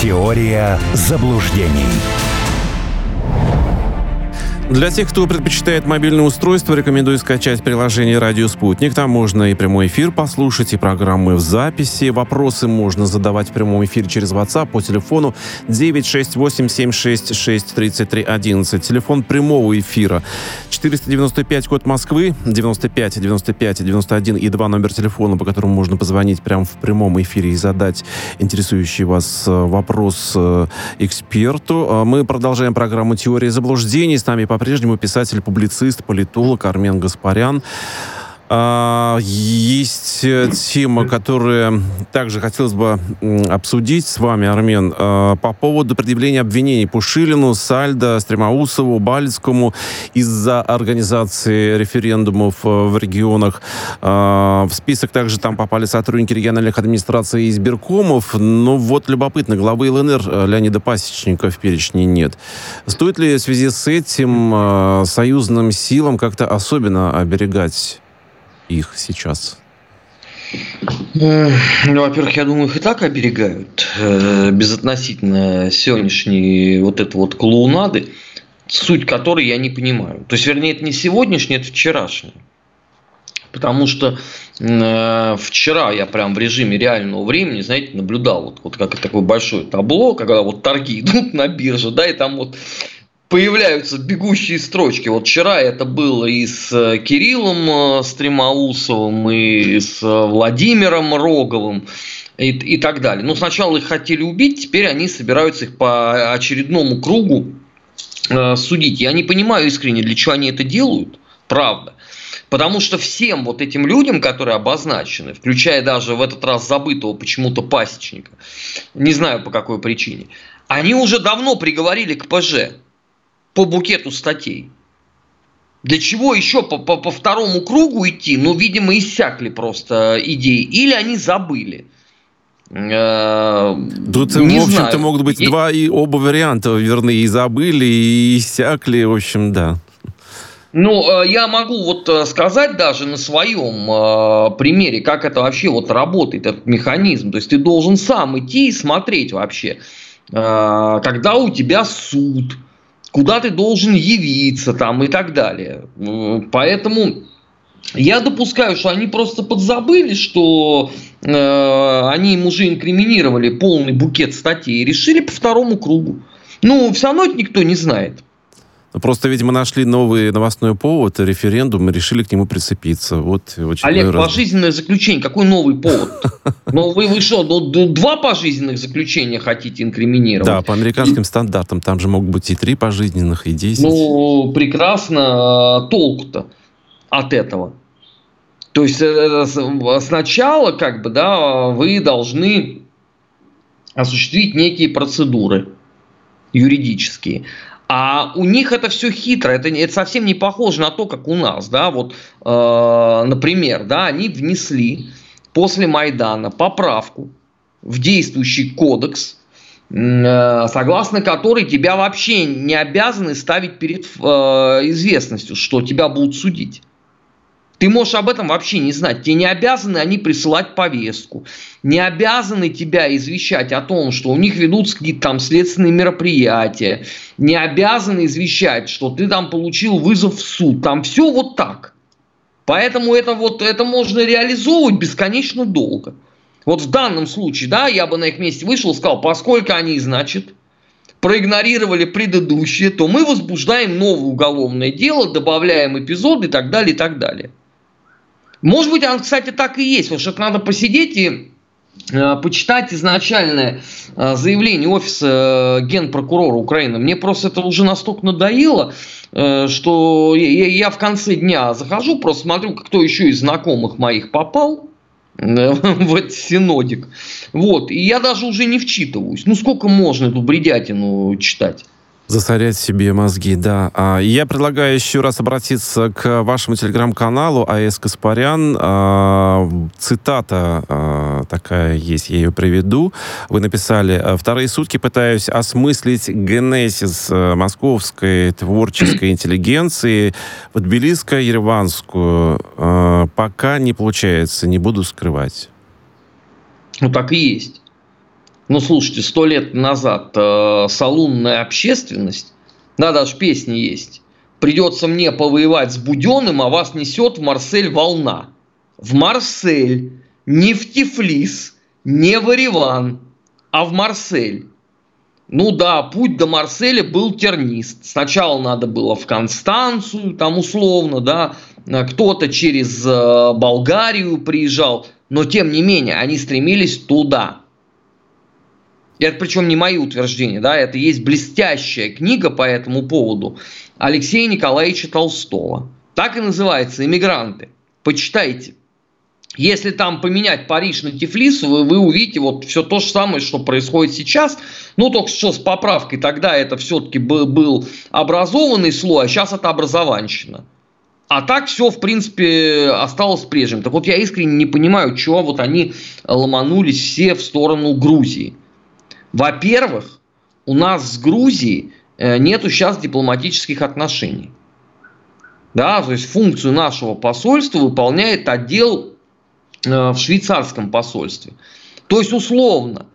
Теория заблуждений. Для тех, кто предпочитает мобильное устройство, рекомендую скачать приложение «Радио Спутник». Там можно и прямой эфир послушать, и программы в записи. Вопросы можно задавать в прямом эфире через WhatsApp по телефону 968-766-3311. Телефон прямого эфира 495, код Москвы, 95 95 91 и два номер телефона, по которому можно позвонить прямо в прямом эфире и задать интересующий вас э, вопрос э, эксперту. А мы продолжаем программу «Теория заблуждений». С нами по по-прежнему писатель-публицист, политолог Армен Гаспарян. А, есть э, тема, которую также хотелось бы обсудить с вами, Армен, а, по поводу предъявления обвинений Пушилину, Сальдо, Стремоусову, Бальскому из-за организации референдумов э, в регионах. А, в список также там попали сотрудники региональных администраций и избиркомов. Но вот любопытно, главы ЛНР э, Леонида Пасечника в перечне нет. Стоит ли в связи с этим союзным силам как-то особенно оберегать их сейчас? Ну, во-первых, я думаю, их и так оберегают э, безотносительно сегодняшней вот этой вот клоунады, суть которой я не понимаю. То есть, вернее, это не сегодняшний, это вчерашний. Потому что э, вчера я прям в режиме реального времени, знаете, наблюдал вот, вот как такое большое табло, когда вот торги идут на бирже, да, и там вот появляются бегущие строчки. Вот вчера это было и с э, Кириллом э, Стремоусовым, и с э, Владимиром Роговым, и, и так далее. Но сначала их хотели убить, теперь они собираются их по очередному кругу э, судить. Я не понимаю искренне, для чего они это делают, правда. Потому что всем вот этим людям, которые обозначены, включая даже в этот раз забытого почему-то пасечника, не знаю по какой причине, они уже давно приговорили к ПЖ по букету статей. Для чего еще по, по, по второму кругу идти? Ну, видимо, иссякли просто идеи. Или они забыли. Э, Тут, не в общем-то, могут быть и... два и оба варианта верны. И забыли, и иссякли. В общем, да. Ну, э, я могу вот э, сказать даже на своем примере, как это вообще вот работает, этот механизм. То есть ты должен сам идти и смотреть вообще, когда у тебя суд, куда ты должен явиться там и так далее. Поэтому я допускаю, что они просто подзабыли, что э, они им уже инкриминировали полный букет статей и решили по второму кругу. Ну, все равно это никто не знает. Просто, видимо, нашли новый новостной повод, референдум, и решили к нему прицепиться. Вот Олег, раз. пожизненное заключение. Какой новый повод? Ну, вы, вы что, ну, два пожизненных заключения хотите инкриминировать? Да, по американским стандартам. Там же могут быть и три пожизненных, и десять. Ну, прекрасно. А, толку-то от этого. То есть, э, сначала, как бы, да, вы должны осуществить некие процедуры юридические. А у них это все хитро, это, это совсем не похоже на то, как у нас, да, вот, э, например, да, они внесли после Майдана поправку в действующий кодекс, э, согласно которой тебя вообще не обязаны ставить перед э, известностью, что тебя будут судить. Ты можешь об этом вообще не знать. Тебе не обязаны они присылать повестку. Не обязаны тебя извещать о том, что у них ведутся какие-то там следственные мероприятия. Не обязаны извещать, что ты там получил вызов в суд. Там все вот так. Поэтому это, вот, это можно реализовывать бесконечно долго. Вот в данном случае, да, я бы на их месте вышел и сказал, поскольку они, значит, проигнорировали предыдущее, то мы возбуждаем новое уголовное дело, добавляем эпизоды и так далее, и так далее. Может быть, он, кстати, так и есть. Вот что надо посидеть и э, почитать изначальное э, заявление офиса э, генпрокурора Украины. Мне просто это уже настолько надоело, что я в конце дня захожу, просто смотрю, кто еще из знакомых моих попал в этот синодик. Вот. И я даже уже не вчитываюсь. Ну, сколько можно эту бредятину читать? Засорять себе мозги, да. А, я предлагаю еще раз обратиться к вашему телеграм-каналу АЭС Каспарян. А, цитата а, такая есть, я ее приведу. Вы написали, «Вторые сутки пытаюсь осмыслить генезис московской творческой интеллигенции в Тбилисско-Ереванскую. Пока не получается, не буду скрывать». Ну, так и есть. Ну, слушайте, сто лет назад э, салунная общественность, да, даже песни есть, придется мне повоевать с Буденным, а вас несет в Марсель волна. В Марсель, не в Тифлис, не в Ереван, а в Марсель. Ну да, путь до Марселя был тернист. Сначала надо было в Констанцию, там условно, да, кто-то через э, Болгарию приезжал, но тем не менее они стремились туда. Это причем не мои утверждения, да, это есть блестящая книга по этому поводу Алексея Николаевича Толстого. Так и называется «Иммигранты». Почитайте. Если там поменять Париж на Тифлис, вы, вы увидите вот все то же самое, что происходит сейчас. Ну, только что с поправкой. Тогда это все-таки был, был образованный слой, а сейчас это образованщина. А так все, в принципе, осталось прежним. Так вот, я искренне не понимаю, чего вот они ломанулись все в сторону Грузии. Во-первых, у нас с Грузией э, нету сейчас дипломатических отношений. Да, то есть функцию нашего посольства выполняет отдел Э, в швейцарском посольстве. То есть, условно,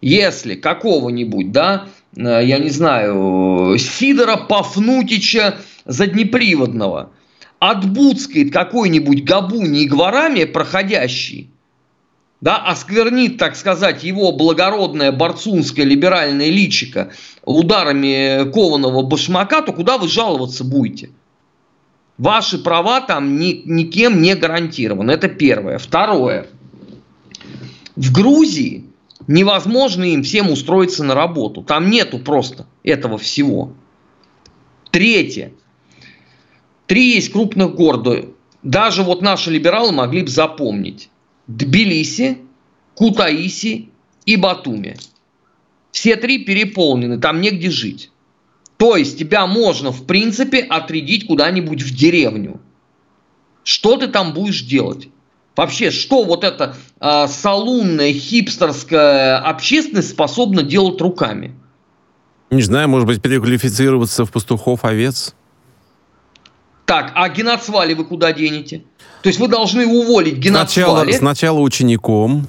если какого-нибудь, да, э, я не знаю, Сидора Пафнутича Заднеприводного отбудскает какой-нибудь Габуни и Гварами проходящий, да, осквернит, так сказать, его благородное борцунское либеральное личико ударами кованого башмака, то куда вы жаловаться будете? Ваши права там ни, никем не гарантированы. Это первое. Второе. В Грузии невозможно им всем устроиться на работу. Там нету просто этого всего. Третье. Три есть крупных города. Даже вот наши либералы могли бы запомнить. Тбилиси, Кутаиси и Батуми. Все три переполнены, там негде жить. То есть тебя можно, в принципе, отрядить куда-нибудь в деревню. Что ты там будешь делать? Вообще, что вот эта э, салунная, хипстерская общественность способна делать руками? Не знаю, может быть, переквалифицироваться в пастухов овец? Так, а геноцвали вы куда денете? То есть вы должны уволить геноцвали? Сначала, сначала учеником,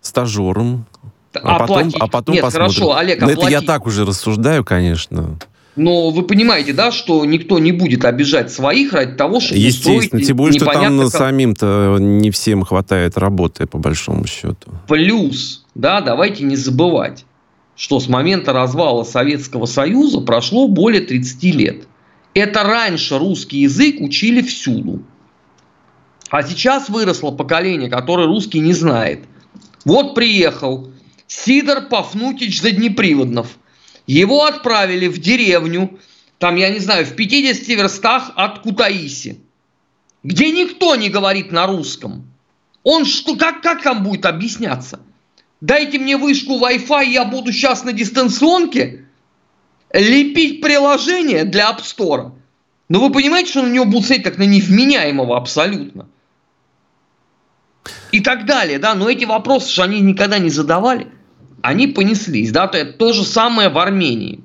стажером, а потом, а потом Нет, посмотрим. хорошо, Олег, оплатить. Это я так уже рассуждаю, конечно. Но вы понимаете, да, что никто не будет обижать своих ради того, чтобы Естественно, тем более, что там как... самим-то не всем хватает работы, по большому счету. Плюс, да, давайте не забывать, что с момента развала Советского Союза прошло более 30 лет. Это раньше русский язык учили всюду. А сейчас выросло поколение, которое русский не знает. Вот приехал Сидор Пафнутич Заднеприводнов – его отправили в деревню, там, я не знаю, в 50 верстах от Кутаиси, где никто не говорит на русском. Он что, как, как там будет объясняться? Дайте мне вышку Wi-Fi, я буду сейчас на дистанционке лепить приложение для App Store. Но вы понимаете, что на него будут смотреть как на невменяемого абсолютно. И так далее, да, но эти вопросы же они никогда не задавали они понеслись, да, то это то же самое в Армении.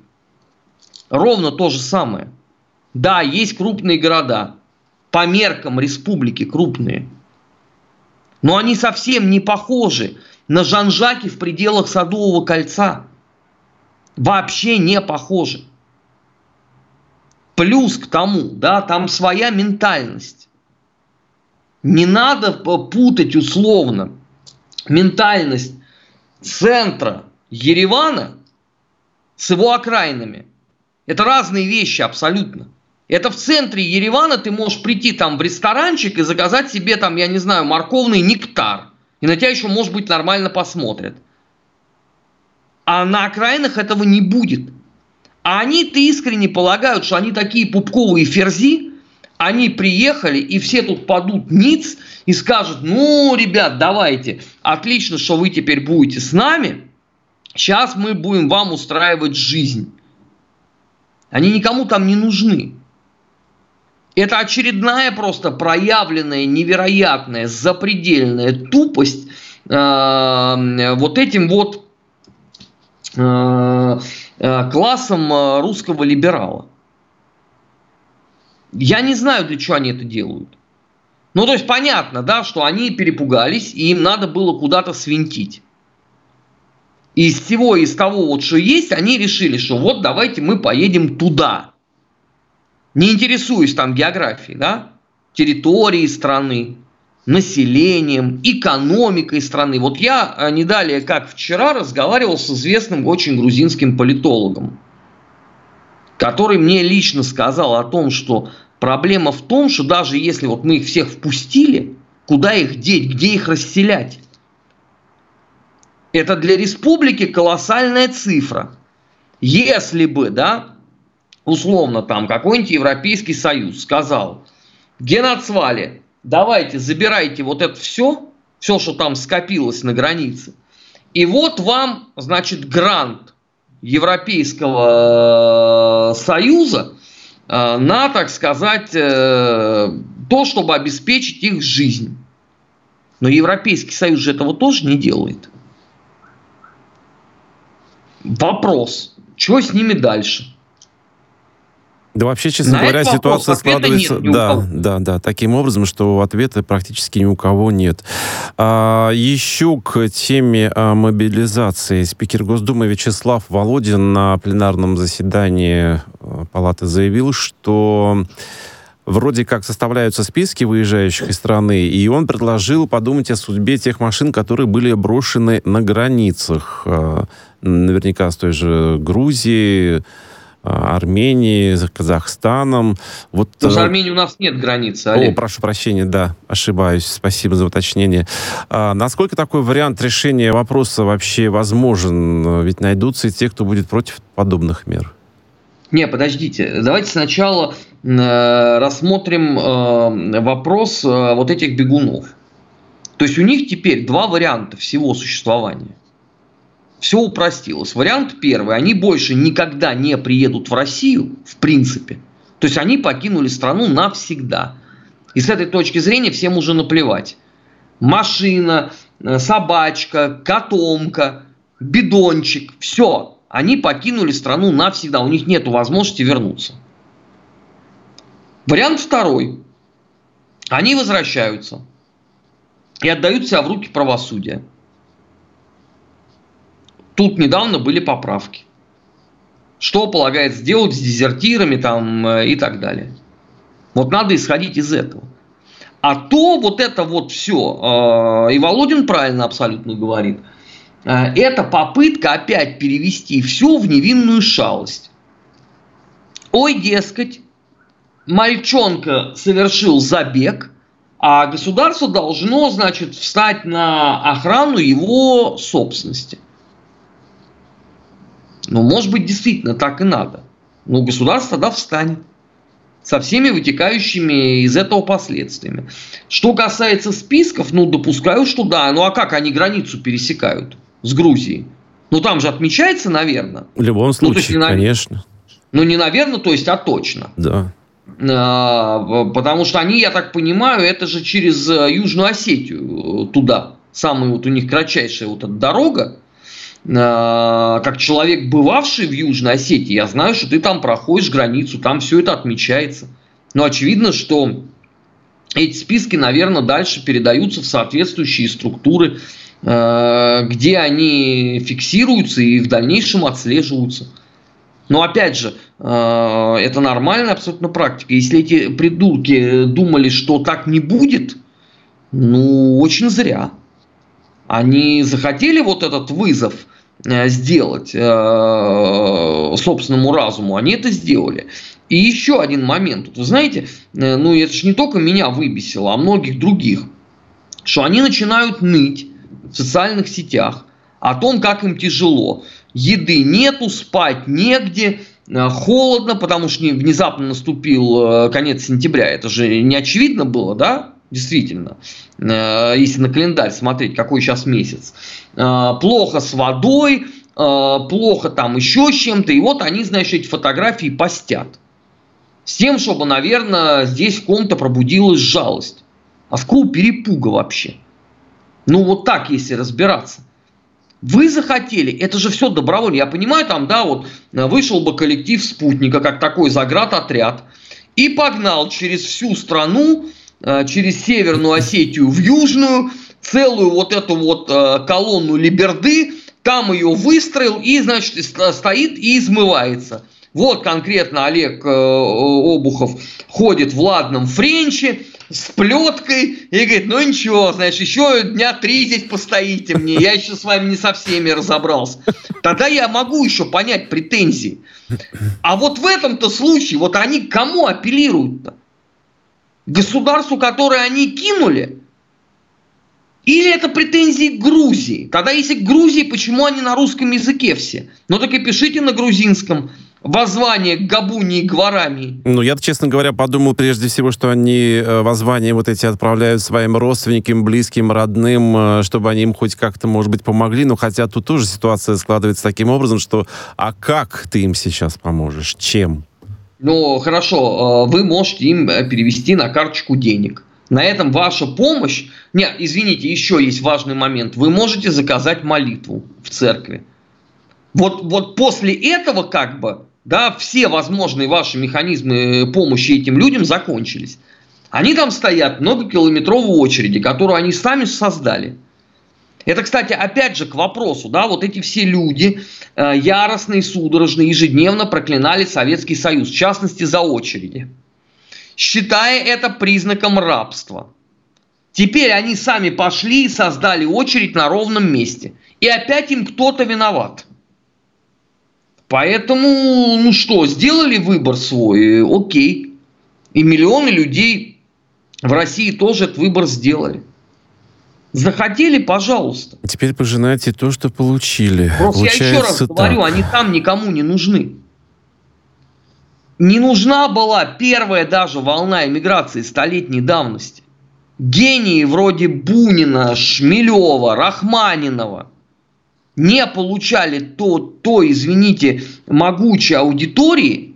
Ровно то же самое. Да, есть крупные города, по меркам республики крупные, но они совсем не похожи на Жанжаки в пределах Садового кольца. Вообще не похожи. Плюс к тому, да, там своя ментальность. Не надо путать условно ментальность центра Еревана с его окраинами. Это разные вещи абсолютно. Это в центре Еревана ты можешь прийти там в ресторанчик и заказать себе там, я не знаю, морковный нектар. И на тебя еще, может быть, нормально посмотрят. А на окраинах этого не будет. А они-то искренне полагают, что они такие пупковые ферзи, они приехали, и все тут падут ниц и скажут, ну, ребят, давайте, отлично, что вы теперь будете с нами, сейчас мы будем вам устраивать жизнь. Они никому там не нужны. Это очередная просто проявленная, невероятная, запредельная тупость э, вот этим вот классом э, русского либерала. Я не знаю, для чего они это делают. Ну, то есть понятно, да, что они перепугались, и им надо было куда-то свинтить. из всего из того, вот, что есть, они решили, что вот давайте мы поедем туда. Не интересуясь там географией, да, территорией страны, населением, экономикой страны. Вот я а, не далее, как вчера, разговаривал с известным очень грузинским политологом, который мне лично сказал о том, что проблема в том, что даже если вот мы их всех впустили, куда их деть, где их расселять? Это для республики колоссальная цифра. Если бы, да, условно там какой-нибудь Европейский Союз сказал, Геноцвали, давайте забирайте вот это все, все, что там скопилось на границе, и вот вам, значит, грант Европейского э, Союза э, на, так сказать, э, то, чтобы обеспечить их жизнь. Но Европейский Союз же этого тоже не делает. Вопрос, что с ними дальше? Да вообще, честно На говоря, ситуация складывается... Нет, да, да, да, таким образом, что ответа практически ни у кого нет. А, еще к теме а, мобилизации. Спикер Госдумы Вячеслав Володин на пленарном заседании а, Палаты заявил, что вроде как составляются списки выезжающих из страны, и он предложил подумать о судьбе тех машин, которые были брошены на границах. А, наверняка с той же Грузии, Армении, Казахстаном. Вот, Но с э, Арменией у нас нет границы, Олег. О, прошу прощения, да, ошибаюсь. Спасибо за уточнение. А, насколько такой вариант решения вопроса вообще возможен? Ведь найдутся и те, кто будет против подобных мер. Не, подождите. Давайте сначала э, рассмотрим э, вопрос э, вот этих бегунов. То есть у них теперь два варианта всего существования все упростилось. Вариант первый. Они больше никогда не приедут в Россию, в принципе. То есть они покинули страну навсегда. И с этой точки зрения всем уже наплевать. Машина, э, собачка, котомка, бидончик, все. Они покинули страну навсегда. У них нет возможности вернуться. Вариант второй. Они возвращаются и отдают себя в руки правосудия. Тут недавно были поправки. Что полагается сделать с дезертирами там, э, и так далее. Вот надо исходить из этого. А то вот это вот все, э, и Володин правильно абсолютно говорит, э, это попытка опять перевести все в невинную шалость. Ой, дескать, мальчонка совершил забег, а государство должно, значит, встать на охрану его собственности. Ну, может быть, действительно так и надо. Но государство тогда встанет со всеми вытекающими из этого последствиями. Что касается списков, ну, допускаю, что да. Ну, а как они границу пересекают с Грузией? Ну, там же отмечается, наверное. В любом случае, ну, есть, не, конечно. Ну, не наверное, то есть, а точно. Да. А, потому что они, я так понимаю, это же через э, Южную Осетию туда. Самая вот у них кратчайшая вот эта дорога Э, как человек, бывавший в Южной Осетии, я знаю, что ты там проходишь границу, там все это отмечается. Но очевидно, что эти списки, наверное, дальше передаются в соответствующие структуры, э, где они фиксируются и в дальнейшем отслеживаются. Но опять же, э, это нормальная абсолютно практика. Если эти придурки думали, что так не будет, ну, очень зря. Они захотели вот этот вызов Э, сделать э, собственному разуму, они это сделали. И еще один момент. Вы знаете, э, ну это же не только меня выбесило, а многих других, что они начинают ныть в социальных сетях о том, как им тяжело. Еды нету, спать негде, холодно, потому что внезапно наступил конец сентября. Это же не очевидно было, да? Действительно, э, если на календарь смотреть, какой сейчас месяц, э, плохо с водой, э, плохо там еще с чем-то, и вот они, значит, эти фотографии постят. С тем, чтобы, наверное, здесь в ком-то пробудилась жалость. А в кого перепуга вообще? Ну, вот так, если разбираться. Вы захотели, это же все добровольно. Я понимаю, там, да, вот вышел бы коллектив спутника, как такой заградотряд, и погнал через всю страну через Северную Осетию в Южную, целую вот эту вот э, колонну Либерды, там ее выстроил и, значит, стоит и измывается. Вот конкретно Олег э, Обухов ходит в ладном френче с плеткой и говорит, ну ничего, значит, еще дня три здесь постоите мне, я еще с вами не со всеми разобрался. Тогда я могу еще понять претензии. А вот в этом-то случае, вот они к кому апеллируют-то? Государству, которое они кинули? Или это претензии к Грузии? Тогда если к Грузии, почему они на русском языке все? Ну так и пишите на грузинском воззвание к Габуни и Гварами. Ну, я, честно говоря, подумал прежде всего, что они э, воззвания вот эти отправляют своим родственникам, близким, родным, э, чтобы они им хоть как-то, может быть, помогли. Но хотя тут тоже ситуация складывается таким образом, что а как ты им сейчас поможешь? Чем? Ну, хорошо, э, вы можете им перевести на карточку денег. На этом ваша помощь... Не, извините, еще есть важный момент. Вы можете заказать молитву в церкви. Вот, вот после этого как бы да, все возможные ваши механизмы помощи этим людям закончились. Они там стоят многокилометровой очереди, которую они сами создали. Это, кстати, опять же к вопросу, да, вот эти все люди э, яростные, судорожные, ежедневно проклинали Советский Союз, в частности за очереди, считая это признаком рабства. Теперь они сами пошли и создали очередь на ровном месте. И опять им кто-то виноват. Поэтому, ну что, сделали выбор свой, окей. И миллионы людей в России тоже этот выбор сделали. Захотели, пожалуйста. Теперь пожинайте то, что получили. Просто Получается я еще раз так. говорю, они там никому не нужны. Не нужна была первая даже волна эмиграции столетней давности. Гении вроде Бунина, Шмелева, Рахманинова – не получали то, то, извините, могучей аудитории,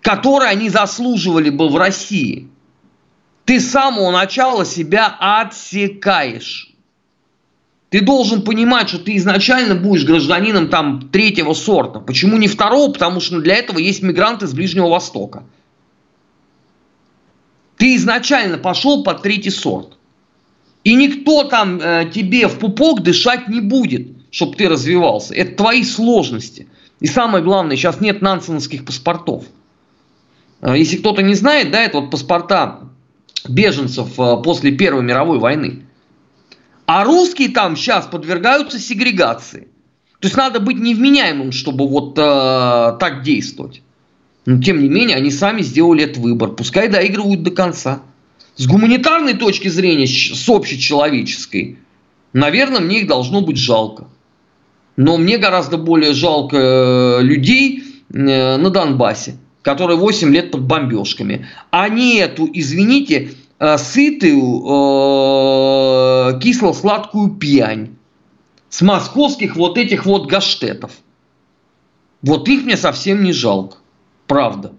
которой они заслуживали бы в России, ты с самого начала себя отсекаешь. Ты должен понимать, что ты изначально будешь гражданином там третьего сорта. Почему не второго? Потому что для этого есть мигранты с Ближнего Востока. Ты изначально пошел под третий сорт. И никто там э, тебе в пупок дышать не будет чтобы ты развивался. Это твои сложности. И самое главное, сейчас нет нансеновских паспортов. А, если кто-то не знает, да, это вот паспорта беженцев а, после Первой мировой войны. А русские там сейчас подвергаются сегрегации. То есть надо быть невменяемым, чтобы вот э, так действовать. Но тем не менее, они сами сделали этот выбор. Пускай доигрывают до конца. С гуманитарной точки зрения, с общечеловеческой, наверное, мне их должно быть жалко. Но мне гораздо более жалко э, людей э, на Донбассе, которые 8 лет под бомбежками. А не эту, извините, э, сытую кисло-сладкую пьянь с московских вот этих вот гаштетов. Вот их мне совсем не жалко. Правда.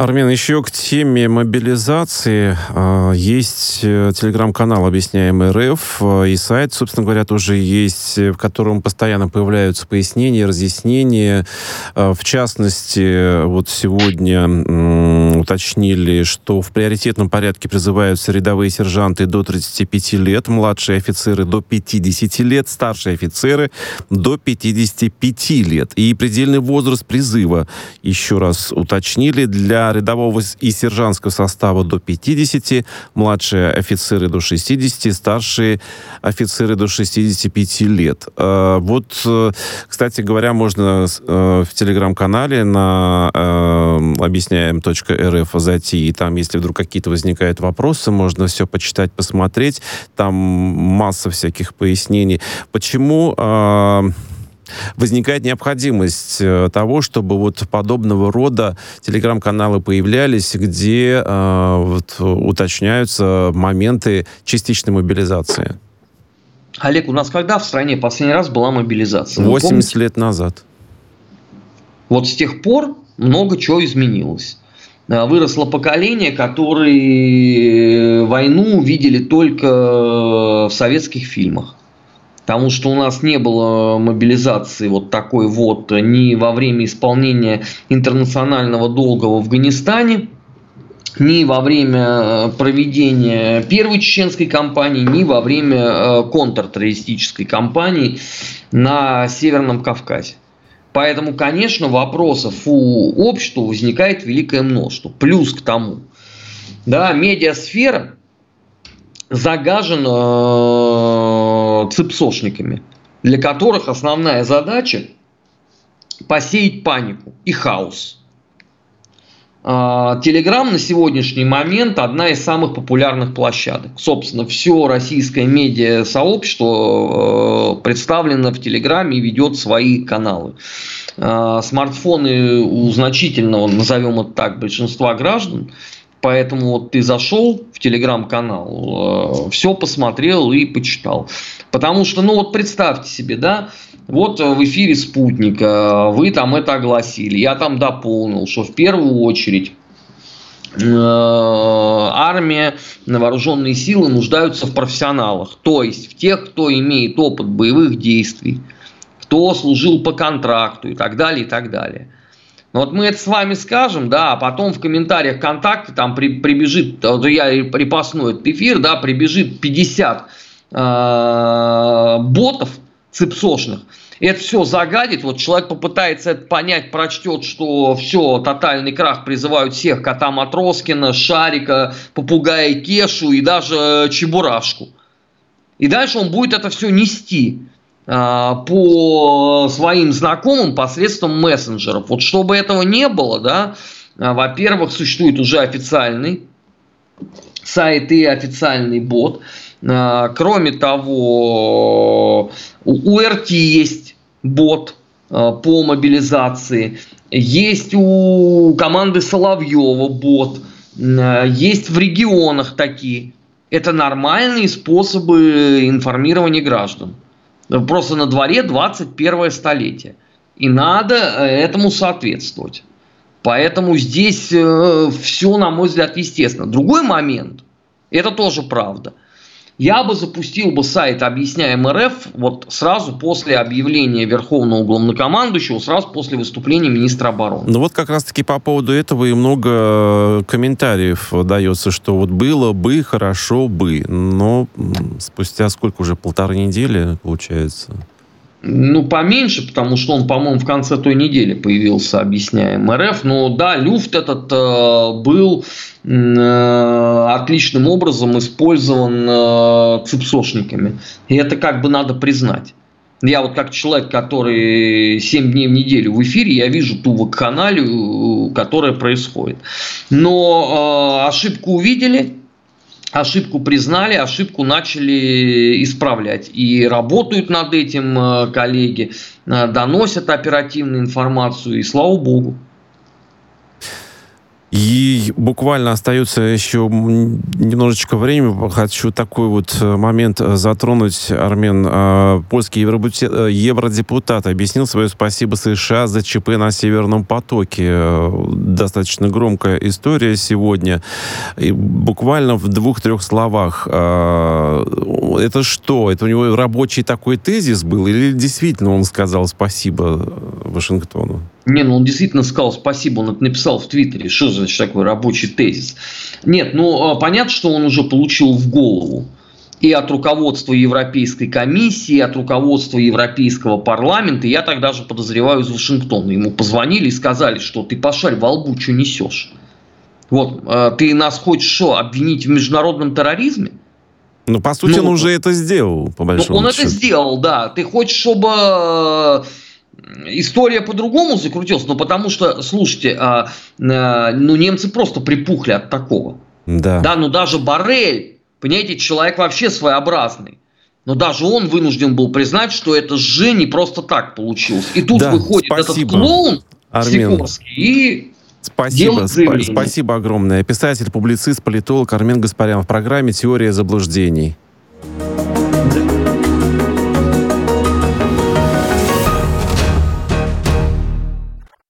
Армен, еще к теме мобилизации. А, есть э, телеграм-канал «Объясняем РФ» э, и сайт, собственно говоря, тоже есть, в котором постоянно появляются пояснения, разъяснения. А, в частности, вот сегодня уточнили, что в приоритетном порядке призываются рядовые сержанты до 35 лет, младшие офицеры до 50 лет, старшие офицеры до 55 лет. И предельный возраст призыва, еще раз уточнили, для рядового и сержантского состава до 50, младшие офицеры до 60, старшие офицеры до 65 лет. А, вот, э, кстати говоря, можно э, в телеграм-канале на э, объясняем.рф зайти, и там, если вдруг какие-то возникают вопросы, можно все почитать, посмотреть. Там масса всяких пояснений. Почему возникает необходимость э, того, чтобы вот подобного рода телеграм-каналы появлялись, где э, вот, уточняются моменты частичной мобилизации. Олег, у нас когда в стране последний раз была мобилизация? 80 лет назад. Вот с тех пор много чего изменилось. Э, выросло поколение, которые войну видели только в советских фильмах потому что у нас не было мобилизации вот такой вот ни во время исполнения интернационального долга в Афганистане, ни во время э, проведения первой чеченской кампании, ни во время э, контртеррористической кампании на Северном Кавказе. Поэтому, конечно, вопросов у общества возникает великое множество. Плюс к тому, да, медиасфера загажена э, цепсошниками, для которых основная задача посеять панику и хаос – Телеграм на сегодняшний момент одна из самых популярных площадок. Собственно, все российское медиа-сообщество э, представлено в Телеграме и ведет свои каналы. А, смартфоны у значительного, назовем это так, большинства граждан Поэтому вот ты зашел в телеграм-канал, э, все посмотрел и почитал. Потому что, ну вот представьте себе, да, вот в эфире спутника вы там это огласили, я там дополнил, что в первую очередь э, армия, вооруженные силы нуждаются в профессионалах, то есть в тех, кто имеет опыт боевых действий, кто служил по контракту и так далее, и так далее. Но вот мы это с вами скажем, да, а потом в комментариях ВКонтакте там при, прибежит, вот я припасну этот эфир, да, прибежит 50 э, ботов цепсошных, это все загадит, вот человек попытается это понять, прочтет, что все, тотальный крах призывают всех, кота Матроскина, Шарика, попугая Кешу и даже Чебурашку. И дальше он будет это все нести. А, по своим знакомым посредством мессенджеров. Вот чтобы этого не было, да, а, во-первых, существует уже официальный сайт и официальный бот. А, кроме того, у РТ есть бот по мобилизации. Есть у команды Соловьева бот. Есть в регионах такие. Это нормальные способы информирования граждан. Просто на дворе 21 столетие. И надо э, этому соответствовать. Поэтому здесь э, все, на мой взгляд, естественно. Другой момент, это тоже правда – я бы запустил бы сайт «Объясняем РФ» вот сразу после объявления Верховного Главнокомандующего, сразу после выступления министра обороны. Ну вот как раз-таки по поводу этого и много комментариев дается, что вот было бы, хорошо бы, но спустя сколько уже, полторы недели, получается? Ну, поменьше, потому что он, по-моему, в конце той недели появился, объясняем РФ. Но да, люфт этот э, был э, отличным образом использован э, цепсошниками. И это как бы надо признать. Я вот как человек, который 7 дней в неделю в эфире, я вижу ту вакханалию, которая происходит. Но э, ошибку увидели, ошибку признали, ошибку начали исправлять. И работают над этим э, коллеги, э, доносят оперативную информацию, и слава богу. И буквально остается еще немножечко времени. Хочу такой вот э, момент затронуть. Армен, польский евродепутат объяснил свое спасибо США за ЧП на Северном потоке. Достаточно громкая история сегодня. И буквально в двух-трех словах. Это что? Это у него рабочий такой тезис был? Или действительно он сказал спасибо Вашингтону? Не, ну он действительно сказал спасибо, он это написал в Твиттере. Что за такой рабочий тезис? Нет, ну а, понятно, что он уже получил в голову и от руководства Европейской комиссии, и от руководства Европейского парламента. Я тогда же подозреваю из Вашингтона. Ему позвонили и сказали, что ты пошарь во лбу, что несешь. Вот, а, ты нас хочешь что, обвинить в международном терроризме? Ну, по сути, ну, он уже это сделал, по большому ну, Он счету. это сделал, да. Ты хочешь, чтобы история по-другому закрутилась, но потому что, слушайте, а, а, ну немцы просто припухли от такого. Да. Да, ну даже Барель, понимаете, человек вообще своеобразный. Но даже он вынужден был признать, что это же не просто так получилось. И тут да, выходит спасибо, этот клоун Армен. Сикорский и Спасибо, сп- спасибо огромное. Писатель, публицист, политолог Армен Гаспарян в программе «Теория заблуждений».